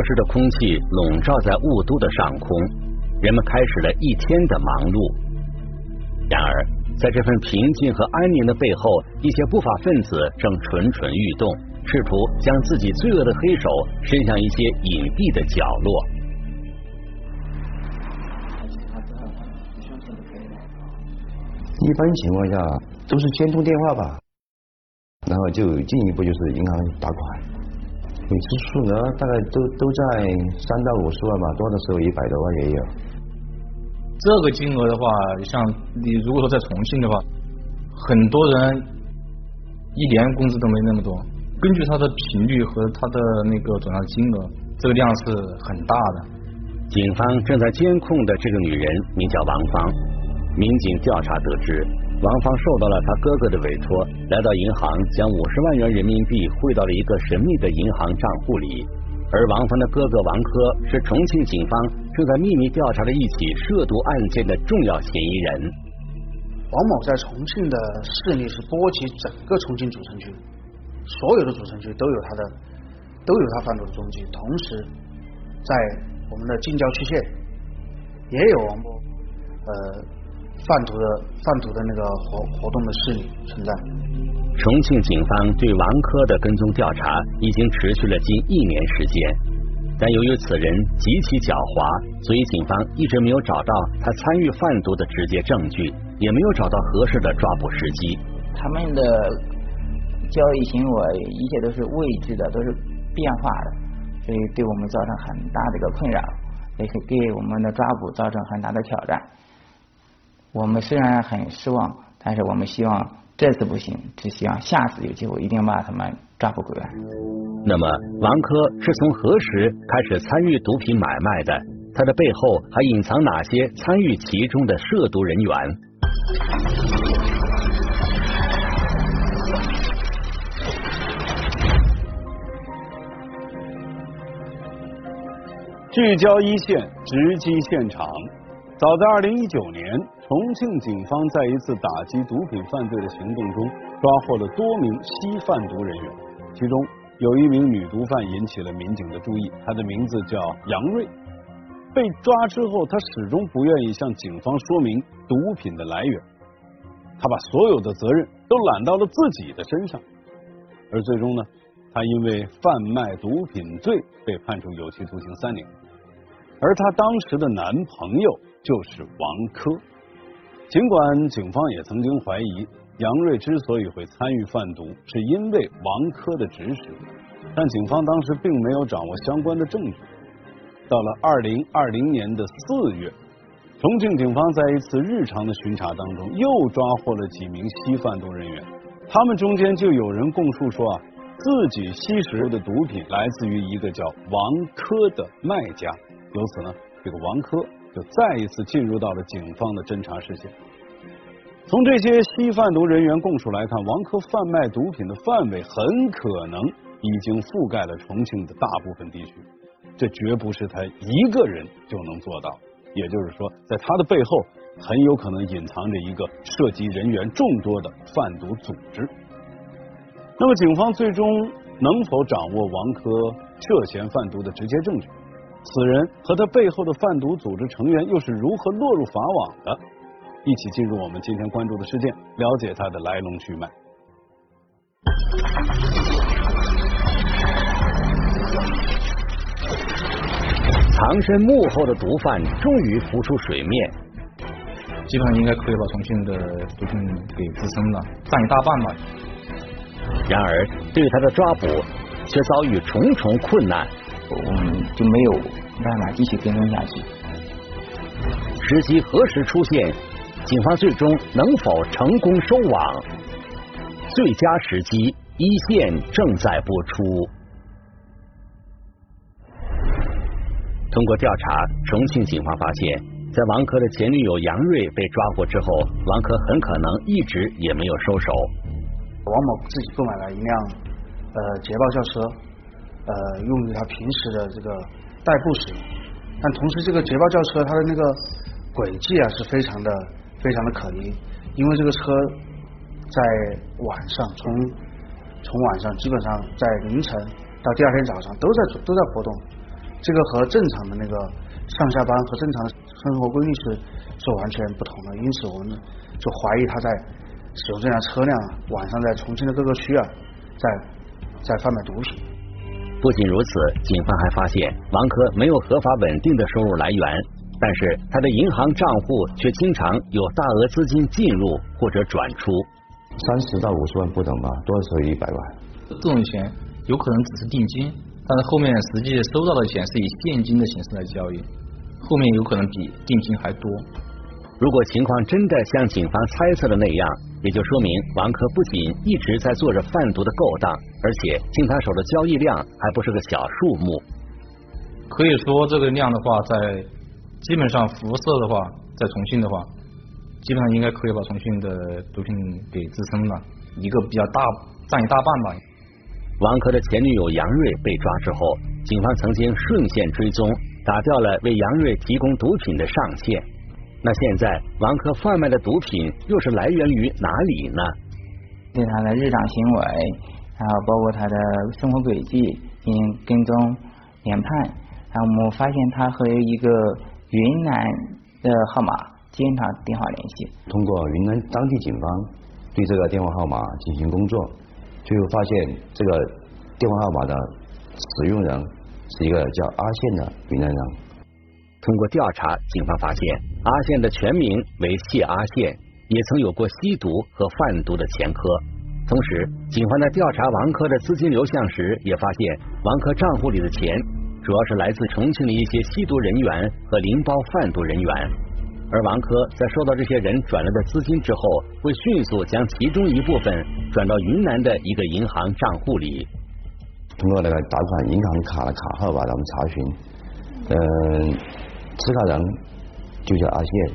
潮湿的空气笼罩在雾都的上空，人们开始了一天的忙碌。然而，在这份平静和安宁的背后，一些不法分子正蠢蠢欲动，试图将自己罪恶的黑手伸向一些隐蔽的角落。一般情况下都是先通电话吧，然后就进一步就是银行打款，每次数额大概都都在三到五十万吧，多的时候一百多万也有。这个金额的话，像你如果说在重庆的话，很多人一年工资都没那么多。根据他的频率和他的那个转账金额，这个量是很大的。警方正在监控的这个女人名叫王芳。民警调查得知，王芳受到了他哥哥的委托，来到银行将五十万元人民币汇到了一个神秘的银行账户里。而王芳的哥哥王科是重庆警方正在秘密调查的一起涉毒案件的重要嫌疑人。王某在重庆的势力是波及整个重庆主城区，所有的主城区都有他的，都有他贩毒的踪迹。同时，在我们的近郊区县也有王波，呃。贩毒的贩毒的那个活活动的势力存在。重庆警方对王科的跟踪调查已经持续了近一年时间，但由于此人极其狡猾，所以警方一直没有找到他参与贩毒的直接证据，也没有找到合适的抓捕时机。他们的交易行为一切都是未知的，都是变化的，所以对我们造成很大的一个困扰，也是给我们的抓捕造成很大的挑战。我们虽然很失望，但是我们希望这次不行，只希望下次有机会一定把他们抓捕归案。那么，王珂是从何时开始参与毒品买卖的？他的背后还隐藏哪些参与其中的涉毒人员？聚焦一线，直击现场。早在二零一九年，重庆警方在一次打击毒品犯罪的行动中，抓获了多名吸贩毒人员，其中有一名女毒贩引起了民警的注意，她的名字叫杨瑞。被抓之后，她始终不愿意向警方说明毒品的来源，她把所有的责任都揽到了自己的身上，而最终呢，她因为贩卖毒品罪被判处有期徒刑三年，而她当时的男朋友。就是王珂。尽管警方也曾经怀疑杨瑞之所以会参与贩毒，是因为王珂的指使，但警方当时并没有掌握相关的证据。到了二零二零年的四月，重庆警方在一次日常的巡查当中，又抓获了几名吸贩毒人员。他们中间就有人供述说啊，自己吸食的毒品来自于一个叫王珂的卖家。由此呢，这个王珂。就再一次进入到了警方的侦查视线。从这些吸贩毒人员供述来看，王珂贩卖毒品的范围很可能已经覆盖了重庆的大部分地区。这绝不是他一个人就能做到。也就是说，在他的背后，很有可能隐藏着一个涉及人员众多的贩毒组织。那么，警方最终能否掌握王珂涉嫌贩毒的直接证据？此人和他背后的贩毒组织成员又是如何落入法网的？一起进入我们今天关注的事件，了解他的来龙去脉。藏身幕后的毒贩终于浮出水面，基本上应该可以把重庆的毒品给滋生了，占一大半吧。然而，对他的抓捕却遭遇重重困难。我们就没有办法继续跟踪下去。时机何时出现？警方最终能否成功收网？最佳时机，一线正在播出。通过调查，重庆警方发现，在王珂的前女友杨瑞被抓获之后，王珂很可能一直也没有收手。王某自己购买了一辆呃捷豹轿车。呃，用于他平时的这个代步使用，但同时这个捷豹轿车它的那个轨迹啊是非常的非常的可疑，因为这个车在晚上从从晚上基本上在凌晨到第二天早上都在都在活动，这个和正常的那个上下班和正常的生活规律是是完全不同的，因此我们就怀疑他在使用这辆车辆晚上在重庆的各个区啊，在在贩卖毒品。不仅如此，警方还发现王珂没有合法稳定的收入来源，但是他的银行账户却经常有大额资金进入或者转出，三十到五十万不等吧，多的时候一百万。这种钱有可能只是定金，但是后面实际收到的钱是以现金的形式来交易，后面有可能比定金还多。如果情况真的像警方猜测的那样，也就说明王珂不仅一直在做着贩毒的勾当，而且进他手的交易量还不是个小数目。可以说，这个量的话，在基本上辐射的话，在重庆的话，基本上应该可以把重庆的毒品给支撑了一个比较大占一大半吧。王珂的前女友杨瑞被抓之后，警方曾经顺线追踪，打掉了为杨瑞提供毒品的上线。那现在王珂贩卖的毒品又是来源于哪里呢？对他的日常行为，还有包括他的生活轨迹进行跟踪研判，然后我们发现他和一个云南的号码经常电话联系。通过云南当地警方对这个电话号码进行工作，最后发现这个电话号码的使用人是一个叫阿宪的云南人。通过调查，警方发现阿宪的全名为谢阿宪，也曾有过吸毒和贩毒的前科。同时，警方在调查王珂的资金流向时，也发现王珂账户里的钱主要是来自重庆的一些吸毒人员和零包贩毒人员。而王珂在收到这些人转来的资金之后，会迅速将其中一部分转到云南的一个银行账户里。通过那个打款银行卡的卡号吧，咱们查询，嗯。持卡人就叫阿宪。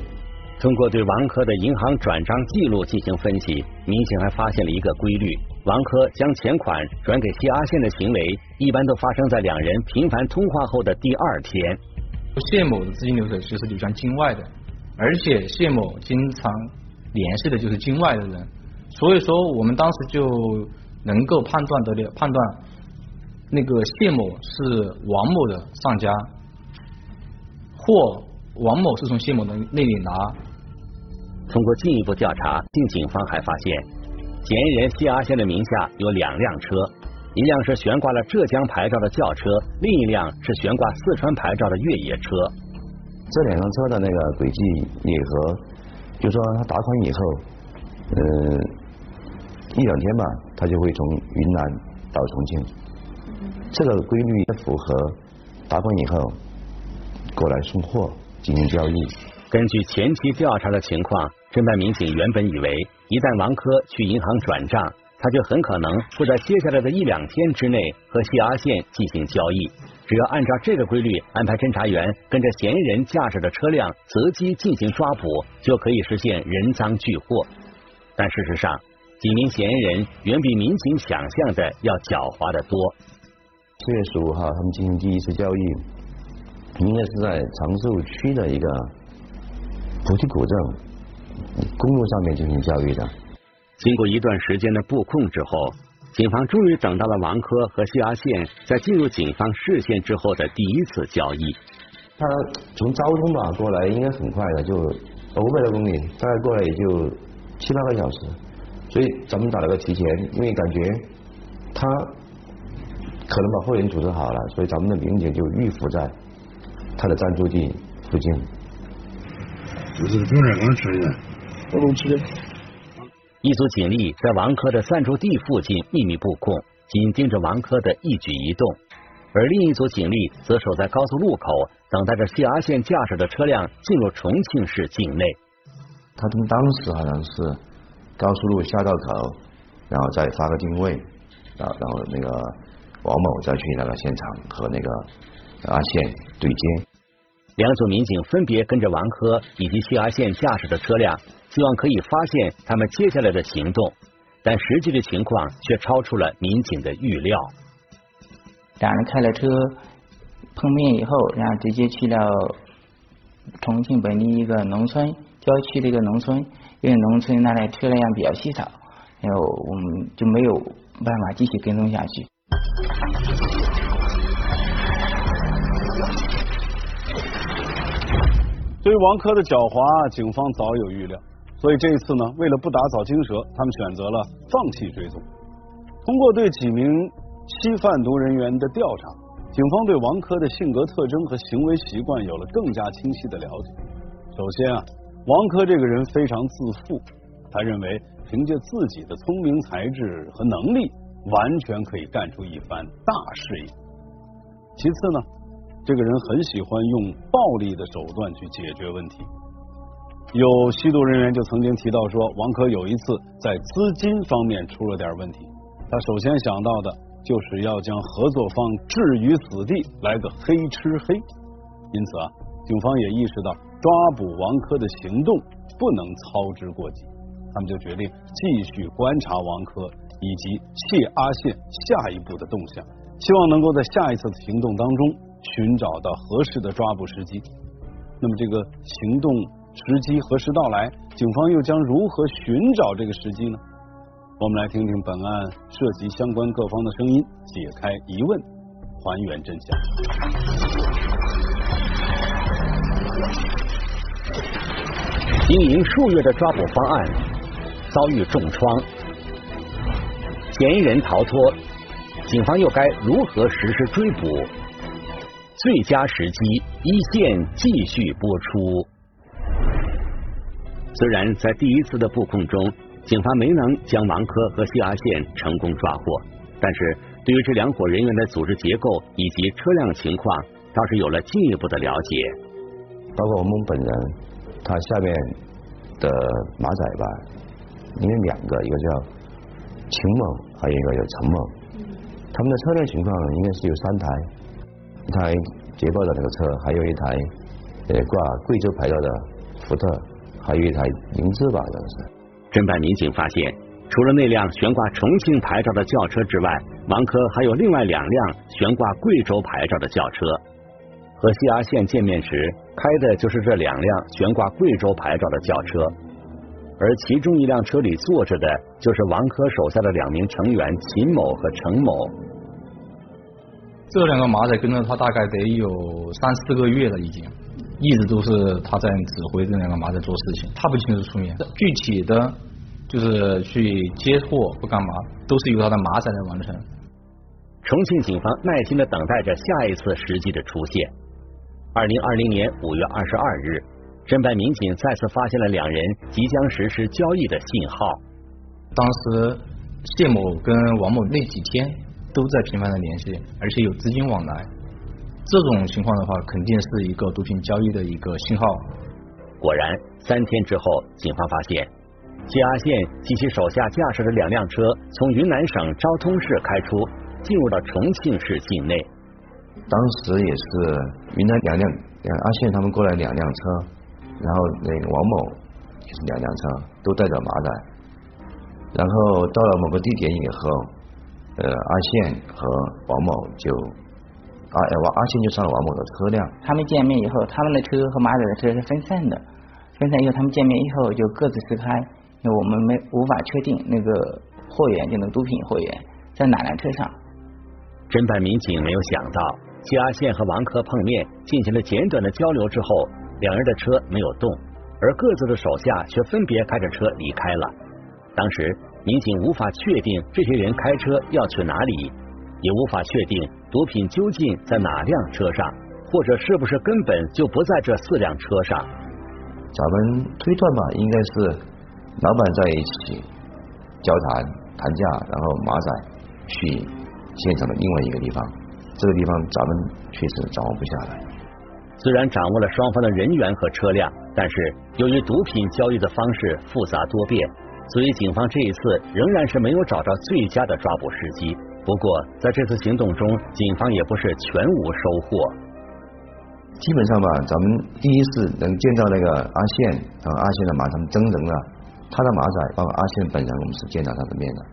通过对王珂的银行转账记录进行分析，民警还发现了一个规律：王珂将钱款转给谢阿宪的行为，一般都发生在两人频繁通话后的第二天。谢某的资金流水其实就向境外的，而且谢某经常联系的就是境外的人，所以说我们当时就能够判断得了，判断那个谢某是王某的上家。或王某是从谢某的那里拿。通过进一步调查，定警方还发现，嫌疑人谢阿仙的名下有两辆车，一辆是悬挂了浙江牌照的轿车，另一辆是悬挂四川牌照的越野车。这两辆车的那个轨迹也和，就说他打款以后，呃，一两天吧，他就会从云南到重庆，这个规律符合打款以后。过来送货进行交易。根据前期调查的情况，侦办民警原本以为，一旦王珂去银行转账，他就很可能会在接下来的一两天之内和谢阿宪进行交易。只要按照这个规律安排侦查员跟着嫌疑人驾驶的车辆择机进行抓捕，就可以实现人赃俱获。但事实上，几名嫌疑人远比民警想象的要狡猾的多。四月十五号，他们进行第一次交易。应该是在长寿区的一个菩提古镇公路上面进行交易的。经过一段时间的布控之后，警方终于等到了王珂和谢阿宪在进入警方视线之后的第一次交易。他从昭通吧过来应该很快的，就五百多公里，大概过来也就七八个小时。所以咱们打了个提前，因为感觉他可能把货源组织好了，所以咱们的民警就预伏在。他的暂住地附近，就是中山刚吃的，我龙吃的。一组警力在王珂的暂住地附近秘密布控，紧盯着王珂的一举一动；而另一组警力则守在高速路口，等待着谢阿宪驾驶的车辆进入重庆市境内。他们当时好像是高速路下道口，然后再发个定位，然后然后那个王某再去那个现场和那个。阿宪对接，两组民警分别跟着王珂以及谢阿宪驾驶的车辆，希望可以发现他们接下来的行动，但实际的情况却超出了民警的预料。两人开了车碰面以后，然后直接去了重庆本地一个农村郊区的一个农村，因为农村那里车辆比较稀少，然后我们就没有办法继续跟踪下去。对于王珂的狡猾，警方早有预料，所以这一次呢，为了不打草惊蛇，他们选择了放弃追踪。通过对几名吸贩毒人员的调查，警方对王珂的性格特征和行为习惯有了更加清晰的了解。首先啊，王珂这个人非常自负，他认为凭借自己的聪明才智和能力，完全可以干出一番大事业。其次呢。这个人很喜欢用暴力的手段去解决问题。有吸毒人员就曾经提到说，王珂有一次在资金方面出了点问题，他首先想到的就是要将合作方置于死地，来个黑吃黑。因此啊，警方也意识到抓捕王珂的行动不能操之过急，他们就决定继续观察王珂以及谢阿宪下一步的动向，希望能够在下一次的行动当中。寻找到合适的抓捕时机，那么这个行动时机何时到来？警方又将如何寻找这个时机呢？我们来听听本案涉及相关各方的声音，解开疑问，还原真相。经营数月的抓捕方案遭遇重创，嫌疑人逃脱，警方又该如何实施追捕？最佳时机，一线继续播出。虽然在第一次的布控中，警方没能将王珂和谢阿宪成功抓获，但是对于这两伙人员的组织结构以及车辆情况，倒是有了进一步的了解。包括我们本人，他下面的马仔吧，因为两个，一个叫秦某，还有一个叫陈某，他们的车辆情况应该是有三台。一台捷豹的那个车，还有一台呃挂贵州牌照的福特，还有一台凌志吧，这是。侦办民警发现，除了那辆悬挂重庆牌照的轿车之外，王珂还有另外两辆悬挂贵州牌照的轿车。和谢阿宪见面时开的就是这两辆悬挂贵州牌照的轿车，而其中一辆车里坐着的就是王珂手下的两名成员秦某和程某。这两个马仔跟着他大概得有三四个月了，已经一直都是他在指挥这两个马仔做事情，他不亲自出面，具体的就是去接货不干嘛，都是由他的马仔来完成。重庆警方耐心的等待着下一次时机的出现。二零二零年五月二十二日，侦办民警再次发现了两人即将实施交易的信号。当时谢某跟王某那几天。都在频繁的联系，而且有资金往来，这种情况的话，肯定是一个毒品交易的一个信号。果然，三天之后，警方发现谢阿宪及其手下驾驶的两辆车从云南省昭通市开出，进入到重庆市境内。当时也是云南两辆，阿宪他们过来两辆车，然后那个王某就是两辆车都带着马仔，然后到了某个地点以后。呃，阿宪和王某就阿王阿宪就上了王某的车辆。他们见面以后，他们的车和马仔的车是分散的。分散以后，他们见面以后就各自撕开，因为我们没无法确定那个货源，就那个毒品货源在哪辆车上。侦办民警没有想到，谢阿宪和王珂碰面进行了简短的交流之后，两人的车没有动，而各自的手下却分别开着车离开了。当时。民警无法确定这些人开车要去哪里，也无法确定毒品究竟在哪辆车上，或者是不是根本就不在这四辆车上。咱们推断吧，应该是老板在一起交谈谈价，然后马仔去现场的另外一个地方，这个地方咱们确实掌握不下来。虽然掌握了双方的人员和车辆，但是由于毒品交易的方式复杂多变。所以，警方这一次仍然是没有找到最佳的抓捕时机。不过，在这次行动中，警方也不是全无收获。基本上吧，咱们第一次能见到那个阿宪，然后阿宪的马他们真人了，他的马仔，包括阿宪本人，我们是见到他的面的。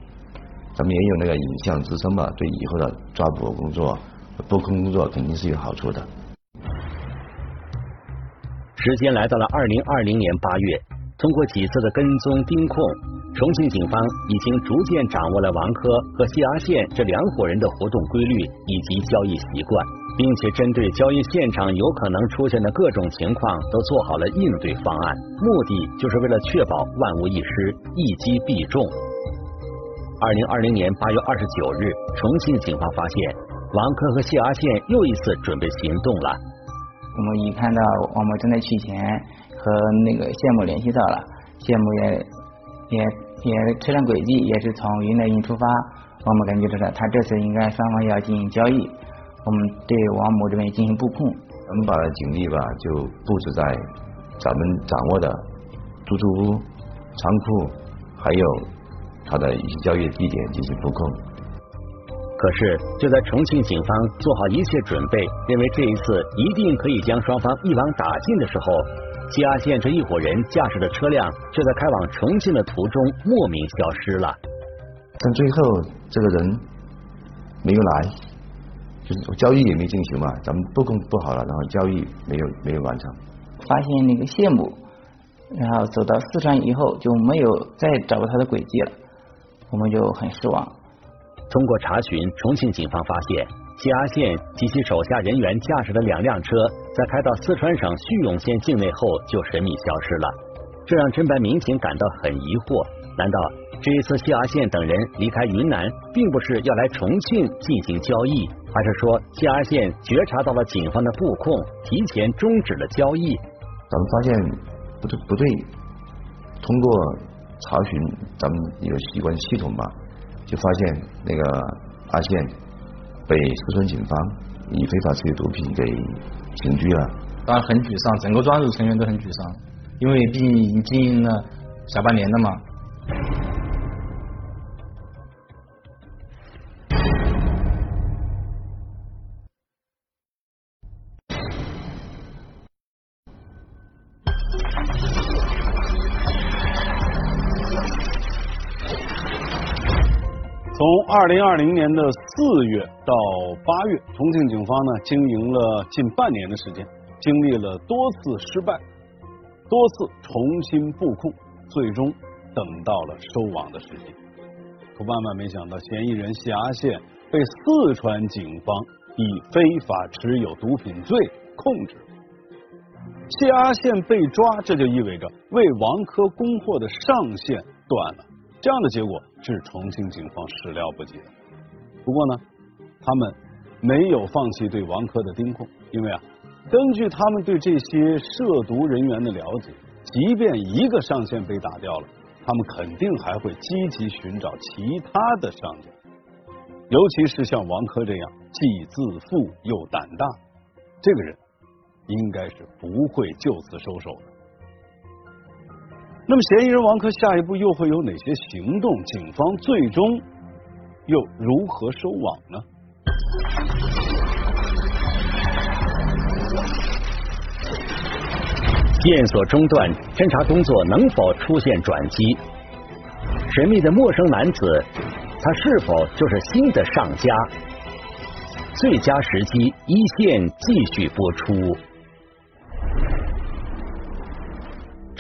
咱们也有那个影像支撑吧，对以后的抓捕工作、布控工作肯定是有好处的。时间来到了二零二零年八月。通过几次的跟踪盯控，重庆警方已经逐渐掌握了王珂和谢阿宪这两伙人的活动规律以及交易习惯。并且针对交易现场有可能出现的各种情况都做好了应对方案，目的就是为了确保万无一失，一击必中。二零二零年八月二十九日，重庆警方发现王珂和谢阿宪又一次准备行动了。我们一看到王某正在取钱，和那个谢某联系到了，谢某也也也车辆轨迹也是从云南驿出发，我们感觉到他这次应该双方要进行交易，我们对王某这边进行布控。我们把警力吧就布置在咱们掌握的出租屋、仓库，还有。他的一些交易地点进行布控。可是，就在重庆警方做好一切准备，认为这一次一定可以将双方一网打尽的时候，谢阿宪这一伙人驾驶的车辆就在开往重庆的途中莫名消失了。但最后这个人没有来，就是交易也没进行嘛，咱们布控布好了，然后交易没有没有完成。发现那个谢某，然后走到四川以后就没有再找到他的轨迹了。我们就很失望。通过查询，重庆警方发现谢阿宪及其手下人员驾驶的两辆车，在开到四川省叙永县境内后就神秘消失了，这让侦办民警感到很疑惑。难道这一次谢阿宪等人离开云南，并不是要来重庆进行交易，还是说谢阿宪觉察到了警方的布控，提前终止了交易？咱们发现不对，不对，通过。查询咱们有机关系统吧，就发现那个阿宪被四川警方以非法持有毒品给刑拘了。当然很沮丧，整个专案组成员都很沮丧，因为毕竟已经经营了小半年了嘛。二零二零年的四月到八月，重庆警方呢经营了近半年的时间，经历了多次失败，多次重新布控，最终等到了收网的时机。可万万没想到，嫌疑人谢阿宪被四川警方以非法持有毒品罪控制。谢阿宪被抓，这就意味着为王珂供货的上线断了。这样的结果是重庆警方始料不及的。不过呢，他们没有放弃对王珂的盯控，因为啊，根据他们对这些涉毒人员的了解，即便一个上线被打掉了，他们肯定还会积极寻找其他的上线。尤其是像王珂这样既自负又胆大，这个人应该是不会就此收手的。那么，嫌疑人王珂下一步又会有哪些行动？警方最终又如何收网呢？线索中断，侦查工作能否出现转机？神秘的陌生男子，他是否就是新的上家？最佳时机，一线继续播出。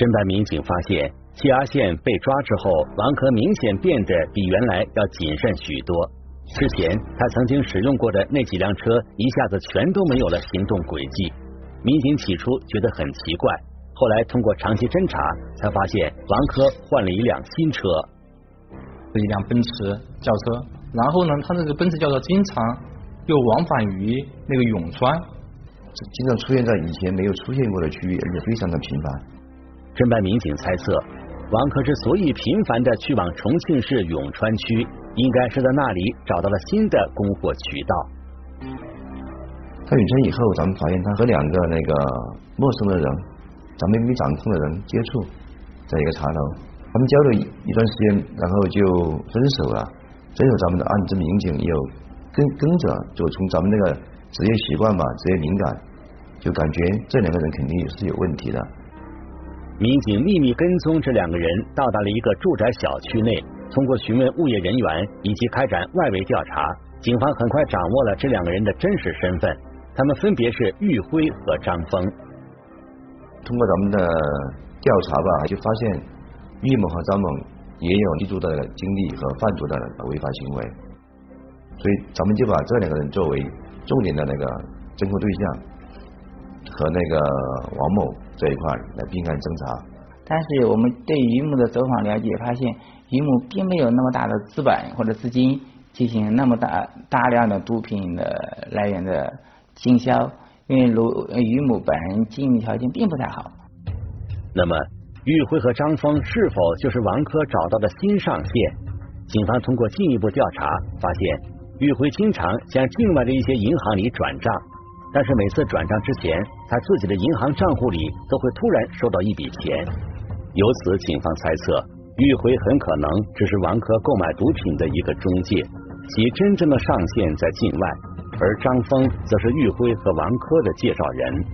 侦办民警发现，谢阿宪被抓之后，王珂明显变得比原来要谨慎许多。之前他曾经使用过的那几辆车，一下子全都没有了行动轨迹。民警起初觉得很奇怪，后来通过长期侦查，才发现王珂换了一辆新车，是一辆奔驰轿车。然后呢，他那个奔驰轿车经常又往返于那个永川，经常出现在以前没有出现过的区域，而且非常的频繁。侦办民警猜测，王珂之所以频繁的去往重庆市永川区，应该是在那里找到了新的供货渠道。到永川以后，咱们发现他和两个那个陌生的人，咱们没掌控的人接触，在一个茶楼，他们交流一段时间，然后就分手了。最后，咱们的案侦民警又跟跟着，就从咱们那个职业习惯吧，职业敏感，就感觉这两个人肯定也是有问题的。民警秘密跟踪这两个人，到达了一个住宅小区内。通过询问物业人员以及开展外围调查，警方很快掌握了这两个人的真实身份。他们分别是玉辉和张峰。通过咱们的调查吧，就发现玉某和张某也有吸毒的经历和贩毒的违法行为，所以咱们就把这两个人作为重点的那个侦破对象和那个王某这一块来并案侦查。但是我们对于某的走访了解，发现于某并没有那么大的资本或者资金进行那么大大量的毒品的来源的经销，因为卢于某本人经济条件并不太好。那么，玉辉和张峰是否就是王珂找到的新上线？警方通过进一步调查发现，玉辉经常向境外的一些银行里转账，但是每次转账之前，他自己的银行账户里都会突然收到一笔钱。由此，警方猜测，玉辉很可能只是王珂购买毒品的一个中介，其真正的上线在境外，而张峰则是玉辉和王珂的介绍人。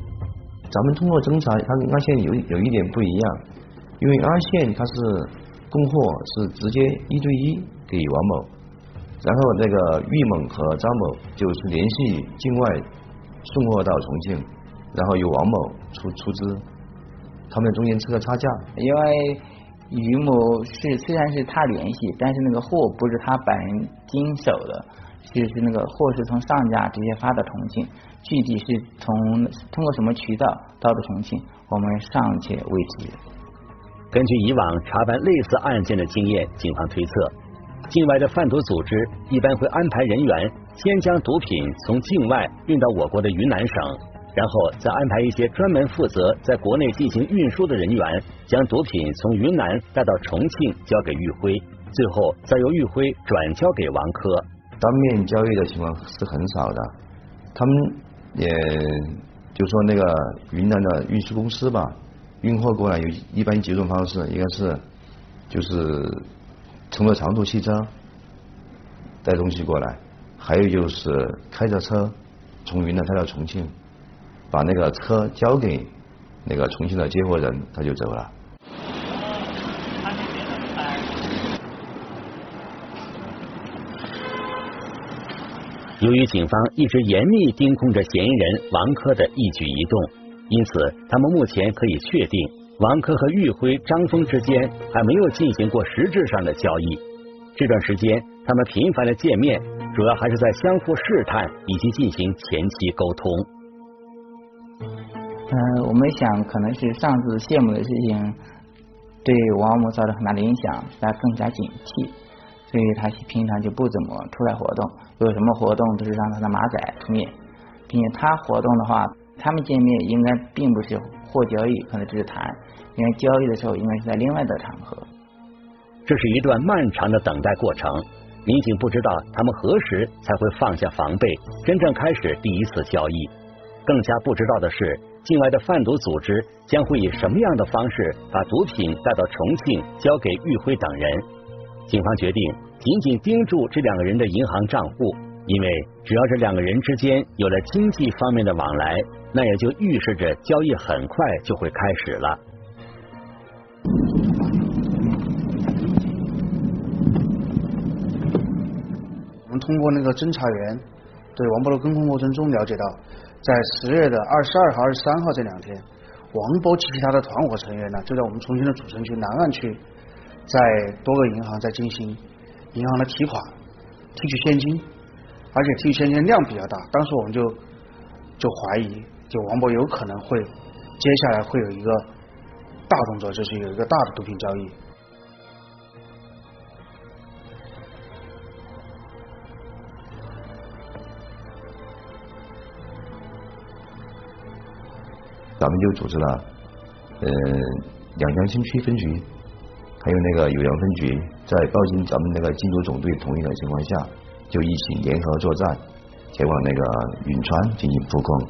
咱们通过侦查，他跟阿宪有有一点不一样，因为阿宪他是供货是直接一对一给王某，然后那个玉猛和张某就是联系境外送货到重庆，然后由王某出出资。他们中间吃个差价，因为于某是虽然是他联系，但是那个货不是他本人经手的，就是那个货是从上家直接发到重庆，具体是从通过什么渠道到的重庆，我们尚且未知。根据以往查办类似案件的经验，警方推测，境外的贩毒组织一般会安排人员先将毒品从境外运到我国的云南省。然后再安排一些专门负责在国内进行运输的人员，将毒品从云南带到重庆交给玉辉，最后再由玉辉转交给王珂。当面交易的情况是很少的，他们也就说那个云南的运输公司吧，运货过来有一般几种方式，一个是就是乘坐长途汽车带东西过来，还有就是开着车从云南开到重庆。把那个车交给那个重庆的接货人，他就走了。由于警方一直严密盯控着嫌疑人王珂的一举一动，因此他们目前可以确定，王珂和玉辉、张峰之间还没有进行过实质上的交易。这段时间，他们频繁的见面，主要还是在相互试探以及进行前期沟通。嗯，我们想可能是上次谢某的事情对王某造成很大的影响，他更加警惕，所以他平常就不怎么出来活动，有什么活动都是让他的马仔出面，并且他活动的话，他们见面应该并不是货交易，可能只是谈，因为交易的时候应该是在另外的场合。这是一段漫长的等待过程，民警不知道他们何时才会放下防备，真正开始第一次交易，更加不知道的是。境外的贩毒组织将会以什么样的方式把毒品带到重庆，交给玉辉等人？警方决定紧紧盯住这两个人的银行账户，因为只要这两个人之间有了经济方面的往来，那也就预示着交易很快就会开始了。通过那个侦查员对王波的跟踪过程中了解到。在十月的二十二号、二十三号这两天，王波及其他的团伙成员呢，就在我们重庆的主城区南岸区，在多个银行在进行银行的提款、提取现金，而且提取现金量比较大。当时我们就就怀疑，就王波有可能会接下来会有一个大动作，就是有一个大的毒品交易。咱们就组织了，呃，两江新区分局，还有那个酉阳分局，在报经咱们那个禁毒总队同意的情况下，就一起联合作战，前往那个允川进行布控。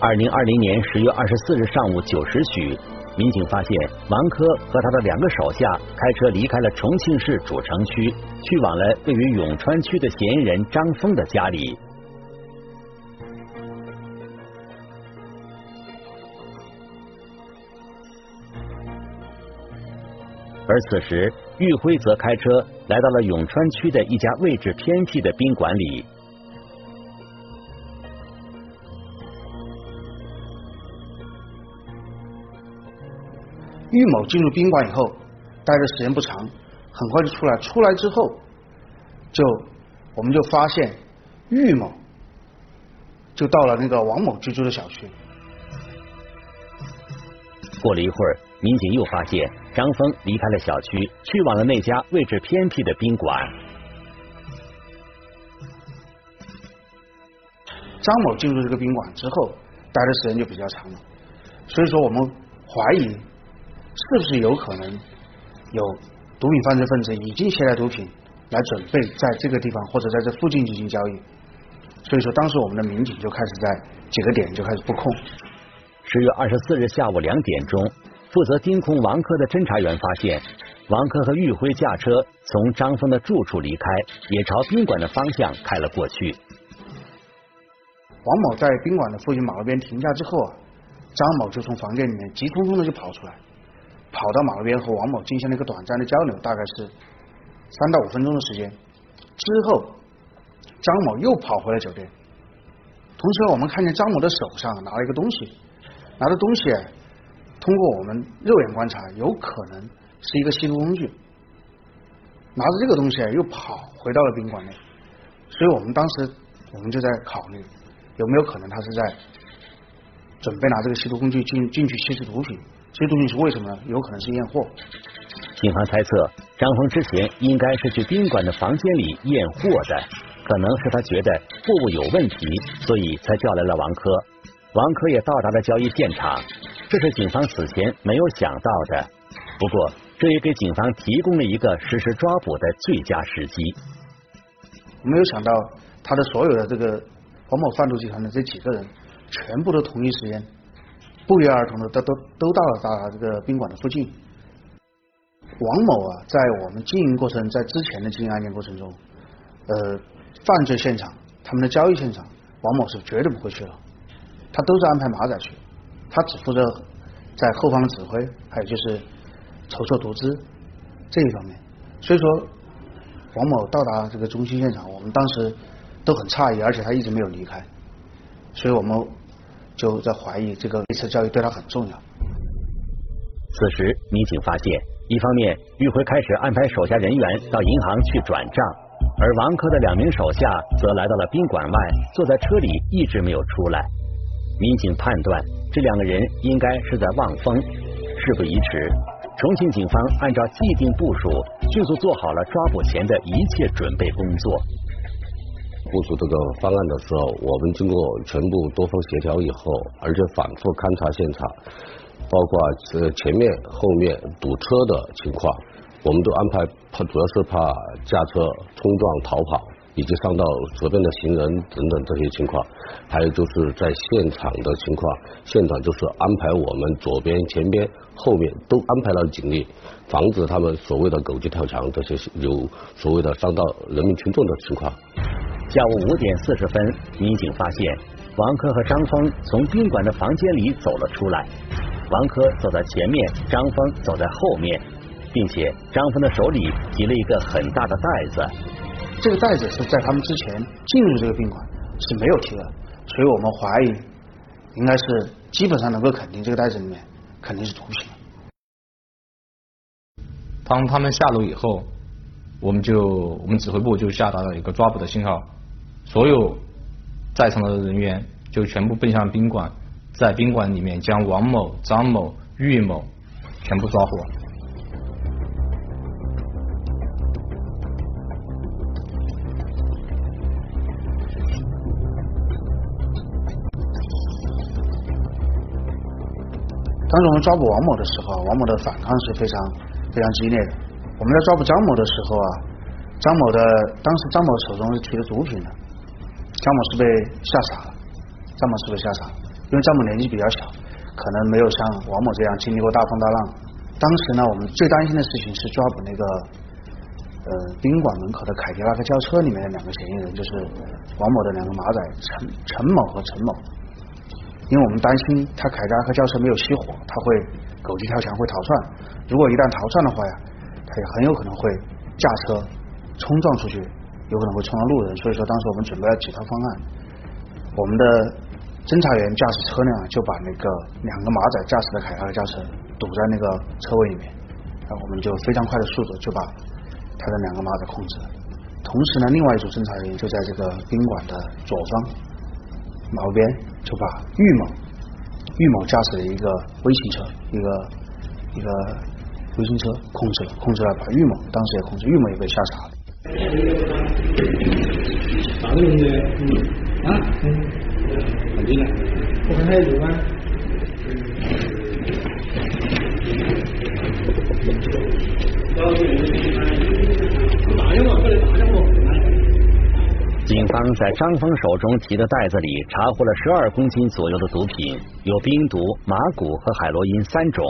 二零二零年十月二十四日上午九时许。民警发现，王珂和他的两个手下开车离开了重庆市主城区，去往了位于永川区的嫌疑人张峰的家里。而此时，玉辉则开车来到了永川区的一家位置偏僻的宾馆里。玉某进入宾馆以后，待的时间不长，很快就出来。出来之后，就我们就发现玉某就到了那个王某居住的小区。过了一会儿，民警又发现张峰离开了小区，去往了那家位置偏僻的宾馆。张某进入这个宾馆之后，待的时间就比较长了，所以说我们怀疑是不是有可能有毒品犯罪分子已经携带毒品来准备在这个地方或者在这附近进行交易。所以说，当时我们的民警就开始在几个点就开始布控。十月二十四日下午两点钟，负责盯控王珂的侦查员发现，王珂和玉辉驾车从张峰的住处离开，也朝宾馆的方向开了过去。王某在宾馆的附近马路边停下之后啊，张某就从房间里面急匆匆的就跑出来，跑到马路边和王某进行了一个短暂的交流，大概是三到五分钟的时间。之后，张某又跑回了酒店。同时，我们看见张某的手上拿了一个东西，拿的东西通过我们肉眼观察，有可能是一个吸毒工具。拿着这个东西又跑回到了宾馆内，所以我们当时我们就在考虑。有没有可能他是在准备拿这个吸毒工具进进去吸食毒品？这些毒品是为什么呢？有可能是验货。警方猜测，张峰之前应该是去宾馆的房间里验货的，可能是他觉得货物有问题，所以才叫来了王珂。王珂也到达了交易现场，这是警方此前没有想到的。不过，这也给警方提供了一个实施抓捕的最佳时机。没有想到他的所有的这个。黄某贩毒集团的这几个人，全部都同一时间，不约而同的都都都到了他这个宾馆的附近。王某啊，在我们经营过程，在之前的经营案件过程中，呃，犯罪现场、他们的交易现场，王某是绝对不会去了，他都是安排马仔去，他只负责在后方的指挥，还有就是筹措毒资这一方面。所以说，王某到达这个中心现场，我们当时。都很诧异，而且他一直没有离开，所以我们就在怀疑这个一次交易对他很重要。此时，民警发现，一方面玉辉开始安排手下人员到银行去转账，而王珂的两名手下则来到了宾馆外，坐在车里一直没有出来。民警判断，这两个人应该是在望风。事不宜迟，重庆警方按照既定部署，迅速做好了抓捕前的一切准备工作。部署这个方案的时候，我们经过全部多方协调以后，而且反复勘察现场，包括呃前面后面堵车的情况，我们都安排怕主要是怕驾车冲撞逃跑，以及伤到左边的行人等等这些情况，还有就是在现场的情况，现场就是安排我们左边、前边、后面都安排了警力，防止他们所谓的狗急跳墙这些有所谓的伤到人民群众的情况。下午五点四十分，民警发现王珂和张峰从宾馆的房间里走了出来。王珂走在前面，张峰走在后面，并且张峰的手里提了一个很大的袋子。这个袋子是在他们之前进入这个宾馆是没有提的，所以我们怀疑应该是基本上能够肯定这个袋子里面肯定是毒品。当他们下楼以后，我们就我们指挥部就下达了一个抓捕的信号。所有在场的人员就全部奔向宾馆，在宾馆里面将王某、张某、玉某全部抓获。当时我们抓捕王某的时候，王某的反抗是非常非常激烈的。我们在抓捕张某的时候啊，张某的当时张某手中是提着毒品的。张某是被吓傻了，张某是被吓傻了，因为张某年纪比较小，可能没有像王某这样经历过大风大浪。当时呢，我们最担心的事情是抓捕那个呃宾馆门口的凯迪拉克轿车里面的两个嫌疑人，就是王某的两个马仔陈陈某和陈某，因为我们担心他凯迪拉克轿车没有熄火，他会狗急跳墙会逃窜。如果一旦逃窜的话呀，他也很有可能会驾车冲撞出去。有可能会冲到路人，所以说当时我们准备了几套方案。我们的侦查员驾驶车辆就把那个两个马仔驾驶的凯迪拉克轿车堵在那个车位里面，然后我们就非常快的速度就把他的两个马仔控制了。同时呢，另外一组侦查员就在这个宾馆的左方马路边，就把玉某玉某驾驶的一个微型车，一个一个微型车控制了，控制了，把玉某当时也控制，玉某也被吓傻了。啥东西？啊？嗯。肯定的。我看还有吗？警方在张峰手中提的袋子里查获了十二公斤左右的毒品，有冰毒、麻古和海洛因三种。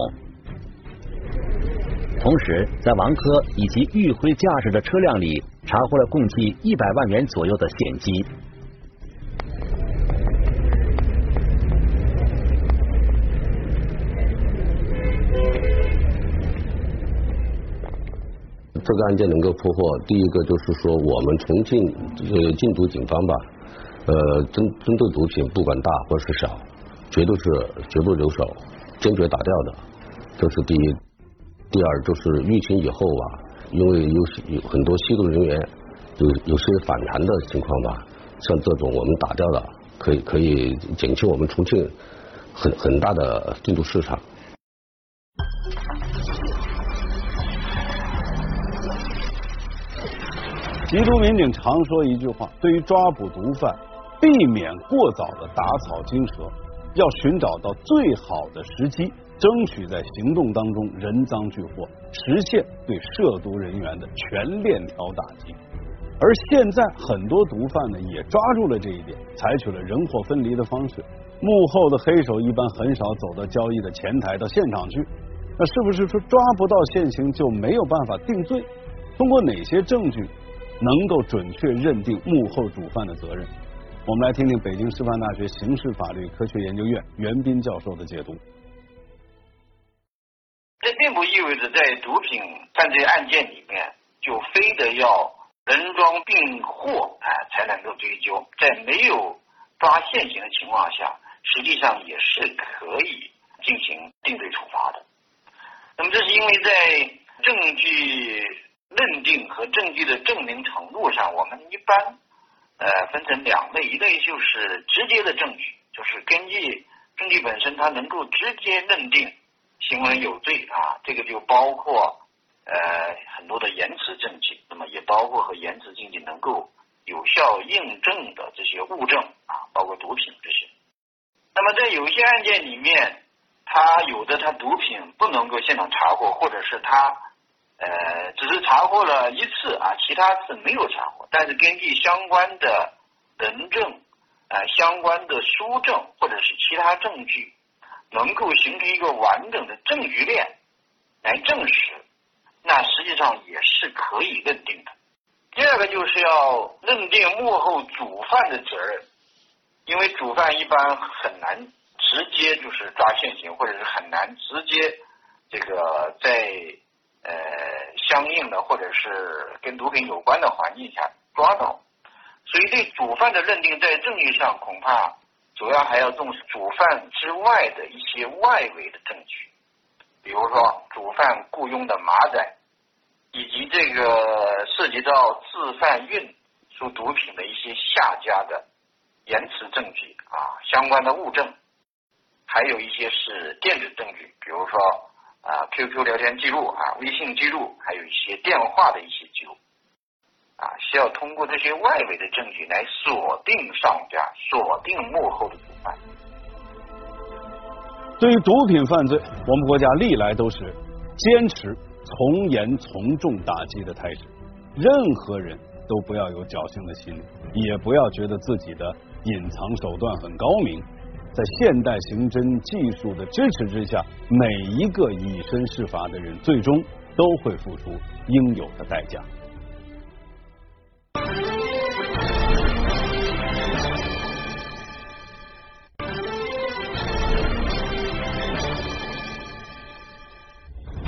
同时，在王科以及玉辉驾驶的车辆里查获了共计一百万元左右的现金。这个案件能够破获，第一个就是说，我们重庆呃禁毒警方吧，呃针针对毒品，不管大或是小，绝对是绝不留手，坚决打掉的，这是第一。第二就是疫情以后吧，因为有有很多吸毒人员有有些反弹的情况吧，像这种我们打掉了，可以可以减轻我们重庆很很大的禁毒市场。缉毒民警常说一句话：对于抓捕毒贩，避免过早的打草惊蛇，要寻找到最好的时机，争取在行动当中人赃俱获，实现对涉毒人员的全链条打击。而现在很多毒贩呢，也抓住了这一点，采取了人货分离的方式，幕后的黑手一般很少走到交易的前台到现场去。那是不是说抓不到现行就没有办法定罪？通过哪些证据？能够准确认定幕后主犯的责任。我们来听听北京师范大学刑事法律科学研究院袁斌教授的解读。这并不意味着在毒品犯罪案件里面就非得要人赃并获啊才能够追究，在没有抓现行的情况下，实际上也是可以进行定罪处罚的。那么这是因为在证据。认定和证据的证明程度上，我们一般呃分成两类，一类就是直接的证据，就是根据证据本身，它能够直接认定行为有罪啊，这个就包括呃很多的言辞证据，那么也包括和言辞证据能够有效印证的这些物证啊，包括毒品这些。那么在有些案件里面，他有的他毒品不能够现场查获，或者是他。呃，只是查获了一次啊，其他次没有查获。但是根据相关的人证啊、相关的书证或者是其他证据，能够形成一个完整的证据链来证实，那实际上也是可以认定的。第二个就是要认定幕后主犯的责任，因为主犯一般很难直接就是抓现行，或者是很难直接这个在。呃，相应的或者是跟毒品有关的环境下抓到，所以对主犯的认定在证据上恐怕主要还要重视主犯之外的一些外围的证据，比如说主犯雇佣的马仔，以及这个涉及到自贩运输毒品的一些下家的言辞证据啊，相关的物证，还有一些是电子证据，比如说。啊，QQ 聊天记录啊，微信记录，还有一些电话的一些记录，啊，需要通过这些外围的证据来锁定上家，锁定幕后的主犯。对于毒品犯罪，我们国家历来都是坚持从严从重打击的态势，任何人都不要有侥幸的心理，也不要觉得自己的隐藏手段很高明。在现代刑侦技术的支持之下，每一个以身试法的人，最终都会付出应有的代价。